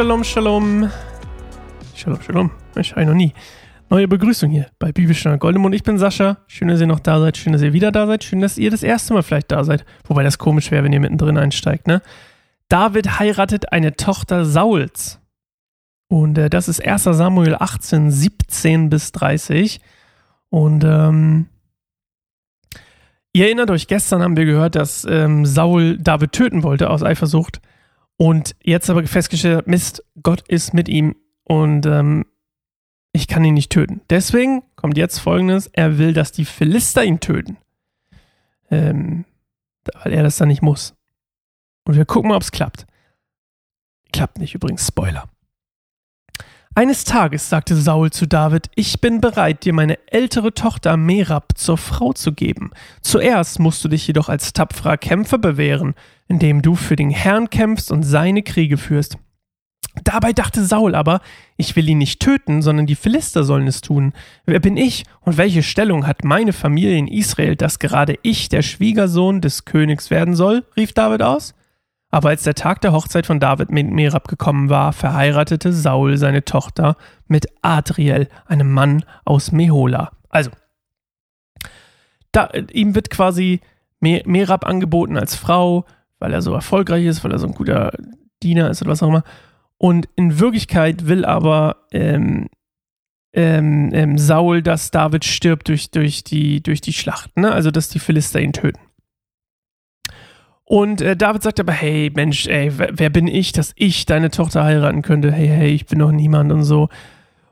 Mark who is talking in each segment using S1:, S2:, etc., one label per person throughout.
S1: Shalom, Shalom. Shalom, Shalom. Ich habe noch nie. Neue Begrüßung hier bei Bibelstunde Goldemund. Ich bin Sascha. Schön, dass ihr noch da seid. Schön, dass ihr wieder da seid. Schön, dass ihr das erste Mal vielleicht da seid. Wobei das komisch wäre, wenn ihr mittendrin einsteigt, ne? David heiratet eine Tochter Sauls. Und äh, das ist 1 Samuel 18, 17 bis 30. Und ähm, ihr erinnert euch, gestern haben wir gehört, dass ähm, Saul David töten wollte aus Eifersucht. Und jetzt aber festgestellt, Mist, Gott ist mit ihm und ähm, ich kann ihn nicht töten. Deswegen kommt jetzt folgendes: Er will, dass die Philister ihn töten. Ähm, weil er das dann nicht muss. Und wir gucken mal, ob es klappt. Klappt nicht übrigens, Spoiler. Eines Tages sagte Saul zu David, ich bin bereit, dir meine ältere Tochter Merab zur Frau zu geben. Zuerst musst du dich jedoch als tapferer Kämpfer bewähren, indem du für den Herrn kämpfst und seine Kriege führst. Dabei dachte Saul aber, ich will ihn nicht töten, sondern die Philister sollen es tun. Wer bin ich und welche Stellung hat meine Familie in Israel, dass gerade ich der Schwiegersohn des Königs werden soll? rief David aus. Aber als der Tag der Hochzeit von David mit Merab gekommen war, verheiratete Saul seine Tochter mit Adriel, einem Mann aus Mehola. Also, da, ihm wird quasi Merab angeboten als Frau, weil er so erfolgreich ist, weil er so ein guter Diener ist oder was auch immer. Und in Wirklichkeit will aber ähm, ähm, ähm, Saul, dass David stirbt durch, durch, die, durch die Schlacht, ne? also dass die Philister ihn töten. Und äh, David sagt aber, hey Mensch, ey, wer, bin ich, dass ich deine Tochter heiraten könnte? Hey, hey, ich bin doch niemand und so.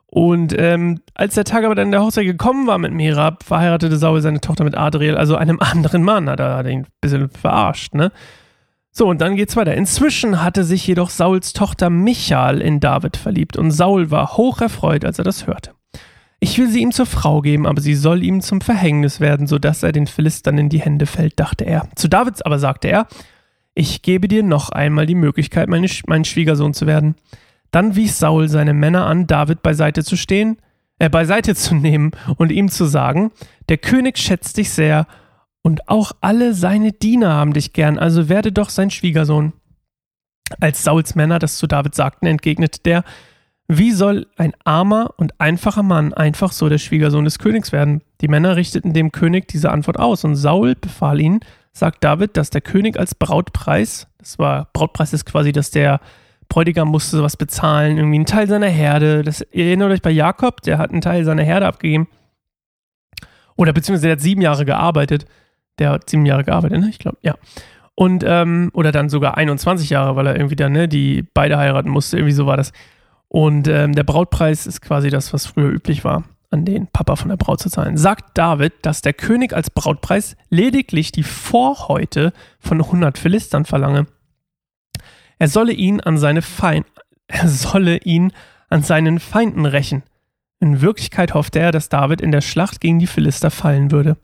S1: Und ähm, als der Tag aber dann der Hochzeit gekommen war mit Merab, verheiratete Saul seine Tochter mit Adriel, also einem anderen Mann, hat er, ihn ein bisschen verarscht, ne? So, und dann geht's weiter. Inzwischen hatte sich jedoch Sauls Tochter Michal in David verliebt und Saul war hoch erfreut, als er das hörte. Ich will sie ihm zur Frau geben, aber sie soll ihm zum Verhängnis werden, so dass er den Philistern in die Hände fällt, dachte er. Zu Davids aber sagte er, ich gebe dir noch einmal die Möglichkeit, meine, mein Schwiegersohn zu werden. Dann wies Saul seine Männer an, David beiseite zu stehen, äh, beiseite zu nehmen und ihm zu sagen, der König schätzt dich sehr und auch alle seine Diener haben dich gern, also werde doch sein Schwiegersohn. Als Sauls Männer das zu David sagten, entgegnete der, wie soll ein armer und einfacher Mann einfach so der Schwiegersohn des Königs werden? Die Männer richteten dem König diese Antwort aus und Saul befahl ihnen, sagt David, dass der König als Brautpreis, das war, Brautpreis ist quasi, dass der Bräutigam musste sowas bezahlen, irgendwie einen Teil seiner Herde. Das, ihr erinnert euch bei Jakob, der hat einen Teil seiner Herde abgegeben. Oder beziehungsweise der hat sieben Jahre gearbeitet. Der hat sieben Jahre gearbeitet, ne? Ich glaube, ja. Und, ähm, oder dann sogar 21 Jahre, weil er irgendwie dann, ne, die beide heiraten musste, irgendwie so war das. Und ähm, der Brautpreis ist quasi das, was früher üblich war, an den Papa von der Braut zu zahlen. Sagt David, dass der König als Brautpreis lediglich die Vorhäute von 100 Philistern verlange. Er solle ihn an seine Feind, er solle ihn an seinen Feinden rächen. In Wirklichkeit hoffte er, dass David in der Schlacht gegen die Philister fallen würde.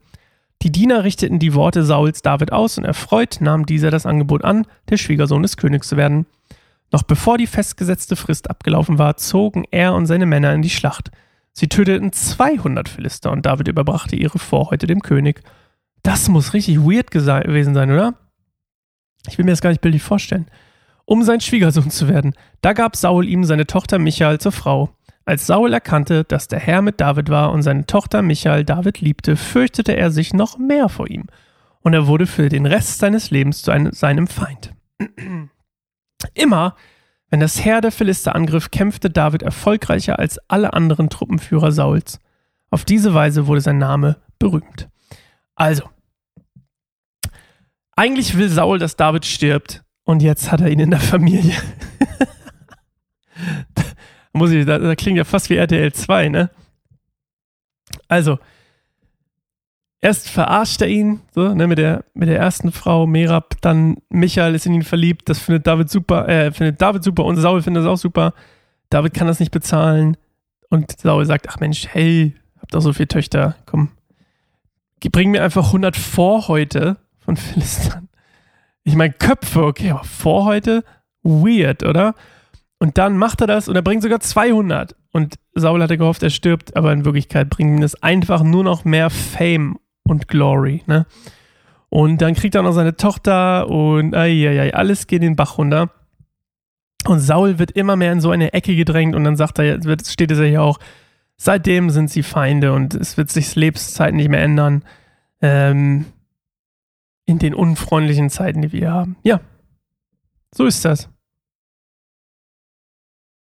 S1: Die Diener richteten die Worte Sauls David aus und erfreut nahm dieser das Angebot an, der Schwiegersohn des Königs zu werden. Noch bevor die festgesetzte Frist abgelaufen war, zogen er und seine Männer in die Schlacht. Sie töteten 200 Philister und David überbrachte ihre Vorhäute dem König. Das muss richtig weird gewesen sein, oder? Ich will mir das gar nicht bildlich vorstellen. Um sein Schwiegersohn zu werden, da gab Saul ihm seine Tochter Michael zur Frau. Als Saul erkannte, dass der Herr mit David war und seine Tochter Michael David liebte, fürchtete er sich noch mehr vor ihm. Und er wurde für den Rest seines Lebens zu einem, seinem Feind. Immer, wenn das Heer der Philister angriff, kämpfte David erfolgreicher als alle anderen Truppenführer Sauls. Auf diese Weise wurde sein Name berühmt. Also, eigentlich will Saul, dass David stirbt, und jetzt hat er ihn in der Familie. da, muss ich, da, da klingt ja fast wie RTL 2, ne? Also, erst verarscht er ihn, so, ne, mit der, mit der ersten Frau, Merab, dann Michael ist in ihn verliebt, das findet David super, äh, findet David super und Saul findet das auch super. David kann das nicht bezahlen und Saul sagt, ach Mensch, hey, hab doch so viele Töchter, komm, bring mir einfach 100 Vorhäute von Philistern. Ich meine, Köpfe, okay, aber Vorhäute, weird, oder? Und dann macht er das und er bringt sogar 200. Und Saul hatte gehofft, er stirbt, aber in Wirklichkeit bringt ihm das einfach nur noch mehr Fame und Glory, ne? Und dann kriegt er noch seine Tochter und ai, alles geht den Bach runter. Und Saul wird immer mehr in so eine Ecke gedrängt und dann sagt er, wird, steht es ja hier auch, seitdem sind sie Feinde und es wird sich Lebenszeit nicht mehr ändern. Ähm, in den unfreundlichen Zeiten, die wir haben. Ja, so ist das.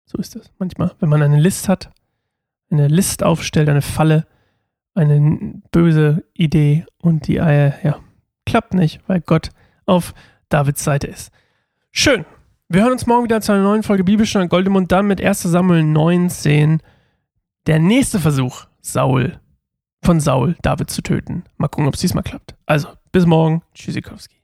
S1: So ist das manchmal. Wenn man eine List hat, eine List aufstellt, eine Falle, eine böse Idee und die Eier, ja, klappt nicht, weil Gott auf Davids Seite ist. Schön. Wir hören uns morgen wieder zu einer neuen Folge Bibelstunde Goldemund, dann mit 1 Samuel 19. Der nächste Versuch, Saul, von Saul, David zu töten. Mal gucken, ob es diesmal klappt. Also, bis morgen. Tschüssikowski.